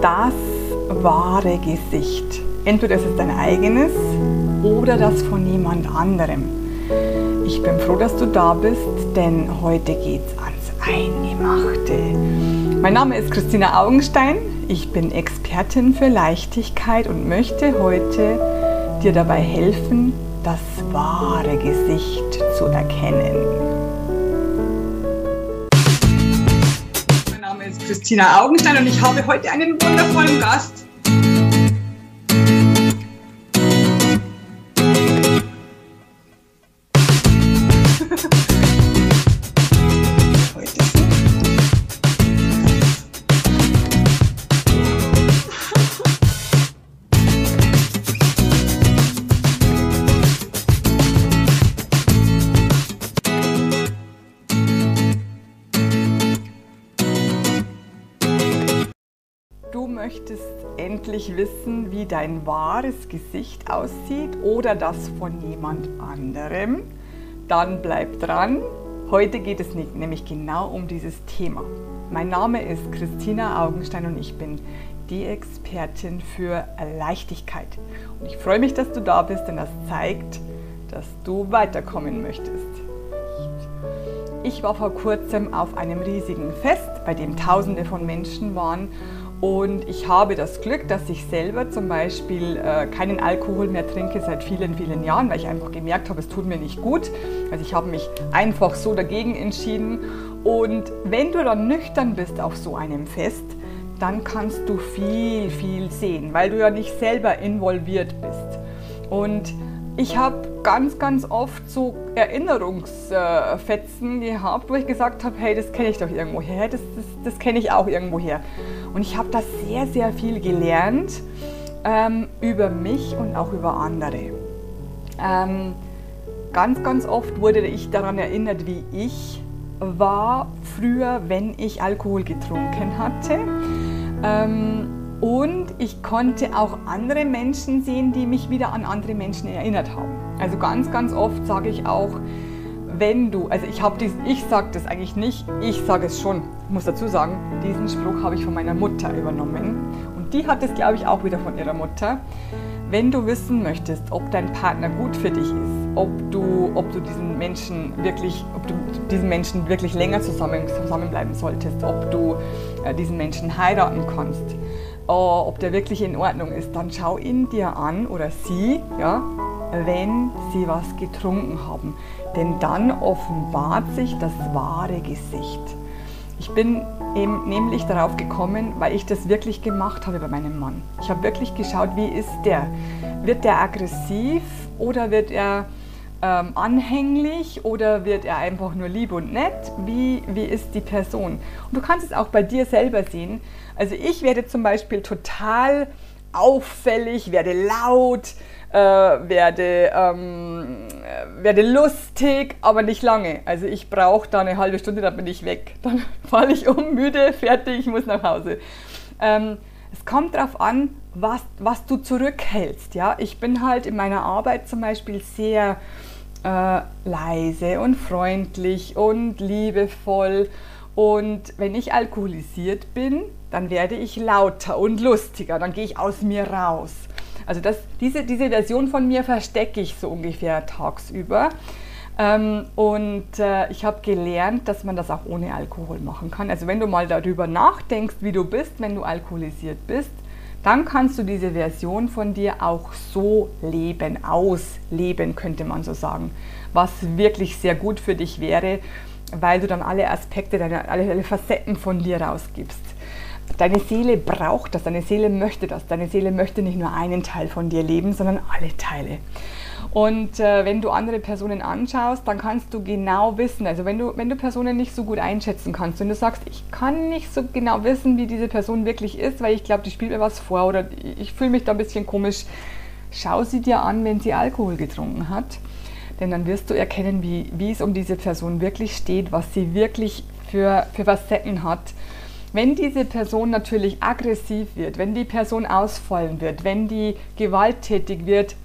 das wahre Gesicht. Entweder es ist dein eigenes oder das von jemand anderem. Ich bin froh, dass du da bist, denn heute geht's ans Eingemachte. Mein Name ist Christina Augenstein. Ich bin Expertin für Leichtigkeit und möchte heute dir dabei helfen, das wahre Gesicht zu erkennen. Christina Augenstein und ich habe heute einen wundervollen Gast. Möchtest endlich wissen, wie dein wahres Gesicht aussieht oder das von jemand anderem, dann bleib dran. Heute geht es nämlich genau um dieses Thema. Mein Name ist Christina Augenstein und ich bin die Expertin für Leichtigkeit. Und ich freue mich, dass du da bist, denn das zeigt, dass du weiterkommen möchtest. Ich war vor kurzem auf einem riesigen Fest, bei dem Tausende von Menschen waren und ich habe das Glück, dass ich selber zum Beispiel äh, keinen Alkohol mehr trinke seit vielen, vielen Jahren, weil ich einfach gemerkt habe, es tut mir nicht gut. Also ich habe mich einfach so dagegen entschieden. Und wenn du dann nüchtern bist auf so einem Fest, dann kannst du viel, viel sehen, weil du ja nicht selber involviert bist. Und ich habe ganz, ganz oft so Erinnerungsfetzen gehabt, wo ich gesagt habe, hey, das kenne ich doch irgendwo her, das, das, das kenne ich auch irgendwo her. Und ich habe da sehr, sehr viel gelernt ähm, über mich und auch über andere. Ähm, ganz, ganz oft wurde ich daran erinnert, wie ich war früher, wenn ich Alkohol getrunken hatte. Ähm, und ich konnte auch andere Menschen sehen, die mich wieder an andere Menschen erinnert haben. Also ganz, ganz oft sage ich auch, wenn du, also ich habe dies, ich sage das eigentlich nicht, ich sage es schon. Ich muss dazu sagen, diesen Spruch habe ich von meiner Mutter übernommen und die hat es, glaube ich, auch wieder von ihrer Mutter. Wenn du wissen möchtest, ob dein Partner gut für dich ist, ob du, ob du diesen Menschen wirklich, ob du diesen Menschen wirklich länger zusammen, zusammenbleiben solltest, ob du äh, diesen Menschen heiraten kannst, ob der wirklich in Ordnung ist, dann schau ihn dir an oder sie, ja, wenn sie was getrunken haben. Denn dann offenbart sich das wahre Gesicht. Ich bin eben nämlich darauf gekommen, weil ich das wirklich gemacht habe bei meinem Mann. Ich habe wirklich geschaut, wie ist der? Wird der aggressiv oder wird er ähm, anhänglich oder wird er einfach nur lieb und nett? Wie, wie ist die Person? Und du kannst es auch bei dir selber sehen. Also ich werde zum Beispiel total auffällig, werde laut, äh, werde, ähm, werde lustig, aber nicht lange. Also ich brauche da eine halbe Stunde, dann bin ich weg. Dann falle ich um, müde, fertig, ich muss nach Hause. Ähm, es kommt darauf an, was, was du zurückhältst. Ja? Ich bin halt in meiner Arbeit zum Beispiel sehr äh, leise und freundlich und liebevoll. Und wenn ich alkoholisiert bin, dann werde ich lauter und lustiger, dann gehe ich aus mir raus. Also das, diese, diese Version von mir verstecke ich so ungefähr tagsüber. Ähm, und äh, ich habe gelernt, dass man das auch ohne Alkohol machen kann. Also wenn du mal darüber nachdenkst, wie du bist, wenn du alkoholisiert bist, dann kannst du diese Version von dir auch so leben, ausleben, könnte man so sagen. Was wirklich sehr gut für dich wäre, weil du dann alle Aspekte, deine, alle Facetten von dir rausgibst. Deine Seele braucht das, deine Seele möchte das. Deine Seele möchte nicht nur einen Teil von dir leben, sondern alle Teile. Und äh, wenn du andere Personen anschaust, dann kannst du genau wissen, also wenn du, wenn du Personen nicht so gut einschätzen kannst, wenn du sagst, ich kann nicht so genau wissen, wie diese Person wirklich ist, weil ich glaube, die spielt mir was vor oder ich fühle mich da ein bisschen komisch, schau sie dir an, wenn sie Alkohol getrunken hat. Denn dann wirst du erkennen, wie, wie es um diese Person wirklich steht, was sie wirklich für, für Facetten hat wenn diese Person natürlich aggressiv wird, wenn die Person ausfallen wird, wenn die gewalttätig wird,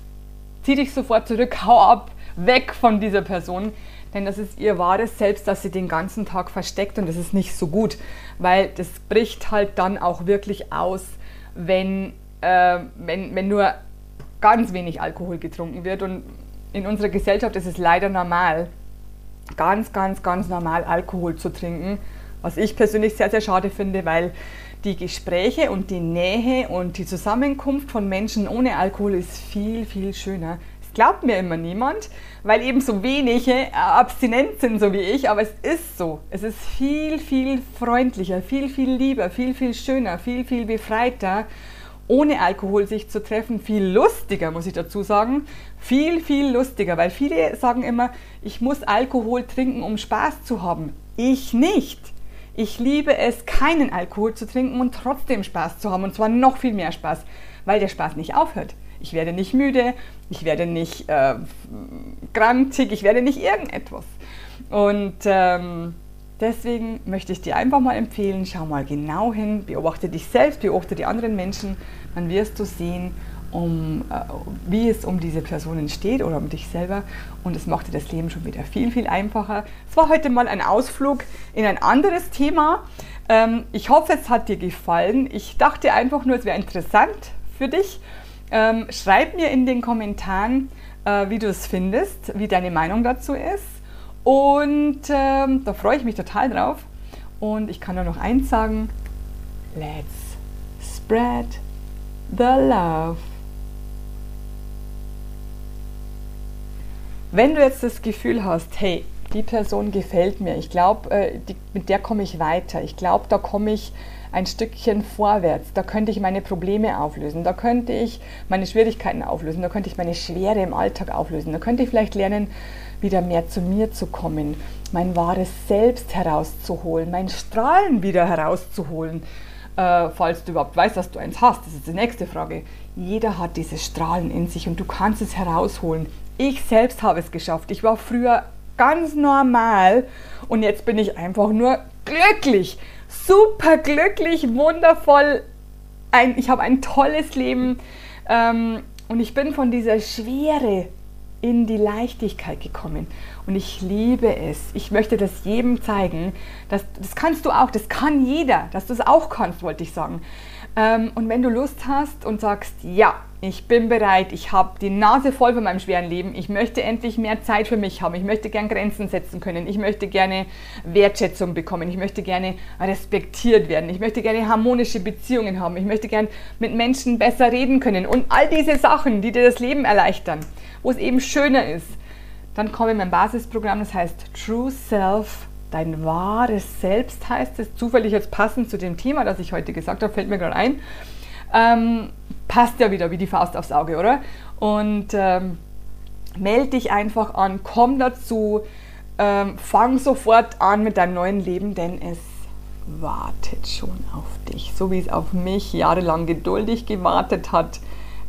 zieh dich sofort zurück, hau ab, weg von dieser Person. Denn das ist ihr wahres Selbst, das sie den ganzen Tag versteckt und das ist nicht so gut, weil das bricht halt dann auch wirklich aus wenn, äh, wenn, wenn nur ganz wenig Alkohol getrunken wird. Und in unserer Gesellschaft ist es leider normal, ganz, ganz, ganz normal Alkohol zu trinken. Was ich persönlich sehr, sehr schade finde, weil die Gespräche und die Nähe und die Zusammenkunft von Menschen ohne Alkohol ist viel, viel schöner. Es glaubt mir immer niemand, weil eben so wenige abstinent sind, so wie ich, aber es ist so. Es ist viel, viel freundlicher, viel, viel lieber, viel, viel schöner, viel, viel befreiter ohne Alkohol sich zu treffen, viel lustiger, muss ich dazu sagen. Viel, viel lustiger, weil viele sagen immer, ich muss Alkohol trinken, um Spaß zu haben. Ich nicht. Ich liebe es, keinen Alkohol zu trinken und trotzdem Spaß zu haben. Und zwar noch viel mehr Spaß, weil der Spaß nicht aufhört. Ich werde nicht müde, ich werde nicht äh, grantig, ich werde nicht irgendetwas. Und ähm, Deswegen möchte ich dir einfach mal empfehlen, schau mal genau hin, beobachte dich selbst, beobachte die anderen Menschen, dann wirst du sehen, um, äh, wie es um diese Personen steht oder um dich selber und es macht dir das Leben schon wieder viel, viel einfacher. Es war heute mal ein Ausflug in ein anderes Thema. Ähm, ich hoffe, es hat dir gefallen. Ich dachte einfach nur, es wäre interessant für dich. Ähm, schreib mir in den Kommentaren, äh, wie du es findest, wie deine Meinung dazu ist. Und ähm, da freue ich mich total drauf. Und ich kann nur noch eins sagen: Let's spread the love. Wenn du jetzt das Gefühl hast, hey, die Person gefällt mir, ich glaube, äh, mit der komme ich weiter, ich glaube, da komme ich ein Stückchen vorwärts, da könnte ich meine Probleme auflösen, da könnte ich meine Schwierigkeiten auflösen, da könnte ich meine Schwere im Alltag auflösen, da könnte ich vielleicht lernen, wieder mehr zu mir zu kommen, mein wahres Selbst herauszuholen, mein Strahlen wieder herauszuholen. Äh, falls du überhaupt weißt, dass du eins hast, das ist die nächste Frage. Jeder hat dieses Strahlen in sich und du kannst es herausholen. Ich selbst habe es geschafft. Ich war früher ganz normal und jetzt bin ich einfach nur glücklich, super glücklich, wundervoll. Ein, ich habe ein tolles Leben ähm, und ich bin von dieser Schwere in die Leichtigkeit gekommen. Und ich liebe es. Ich möchte das jedem zeigen. Dass, das kannst du auch, das kann jeder, dass du es auch kannst, wollte ich sagen. Ähm, und wenn du Lust hast und sagst, ja, ich bin bereit, ich habe die Nase voll von meinem schweren Leben, ich möchte endlich mehr Zeit für mich haben, ich möchte gerne Grenzen setzen können, ich möchte gerne Wertschätzung bekommen, ich möchte gerne respektiert werden, ich möchte gerne harmonische Beziehungen haben, ich möchte gerne mit Menschen besser reden können. Und all diese Sachen, die dir das Leben erleichtern wo es eben schöner ist. Dann komme in mein Basisprogramm, das heißt True Self, dein wahres Selbst heißt es, zufällig jetzt passend zu dem Thema, das ich heute gesagt habe, fällt mir gerade ein. Ähm, passt ja wieder wie die Faust aufs Auge, oder? Und ähm, melde dich einfach an, komm dazu, ähm, fang sofort an mit deinem neuen Leben, denn es wartet schon auf dich, so wie es auf mich jahrelang geduldig gewartet hat.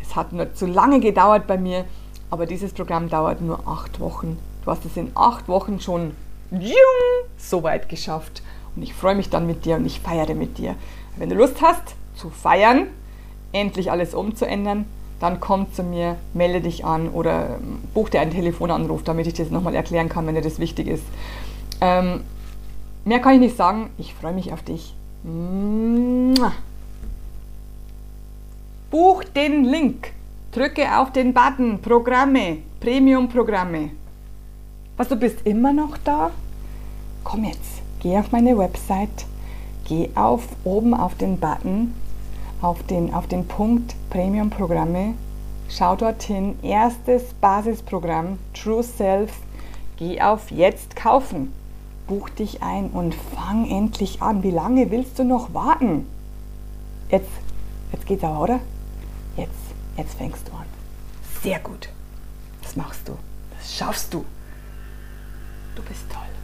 Es hat nur zu lange gedauert bei mir aber dieses Programm dauert nur acht Wochen. Du hast es in acht Wochen schon so weit geschafft. Und ich freue mich dann mit dir und ich feiere mit dir. Wenn du Lust hast zu feiern, endlich alles umzuändern, dann komm zu mir, melde dich an oder ähm, buch dir einen Telefonanruf, damit ich dir das nochmal erklären kann, wenn dir das wichtig ist. Ähm, mehr kann ich nicht sagen. Ich freue mich auf dich. Buch den Link Drücke auf den Button Programme, Premium-Programme. Was, du bist immer noch da? Komm jetzt, geh auf meine Website, geh auf oben auf den Button, auf den, auf den Punkt Premium-Programme, schau dorthin, erstes Basisprogramm True Self, geh auf Jetzt kaufen, buch dich ein und fang endlich an. Wie lange willst du noch warten? Jetzt, jetzt geht's aber, oder? Jetzt. Jetzt fängst du an. Sehr gut. Das machst du. Das schaffst du. Du bist toll.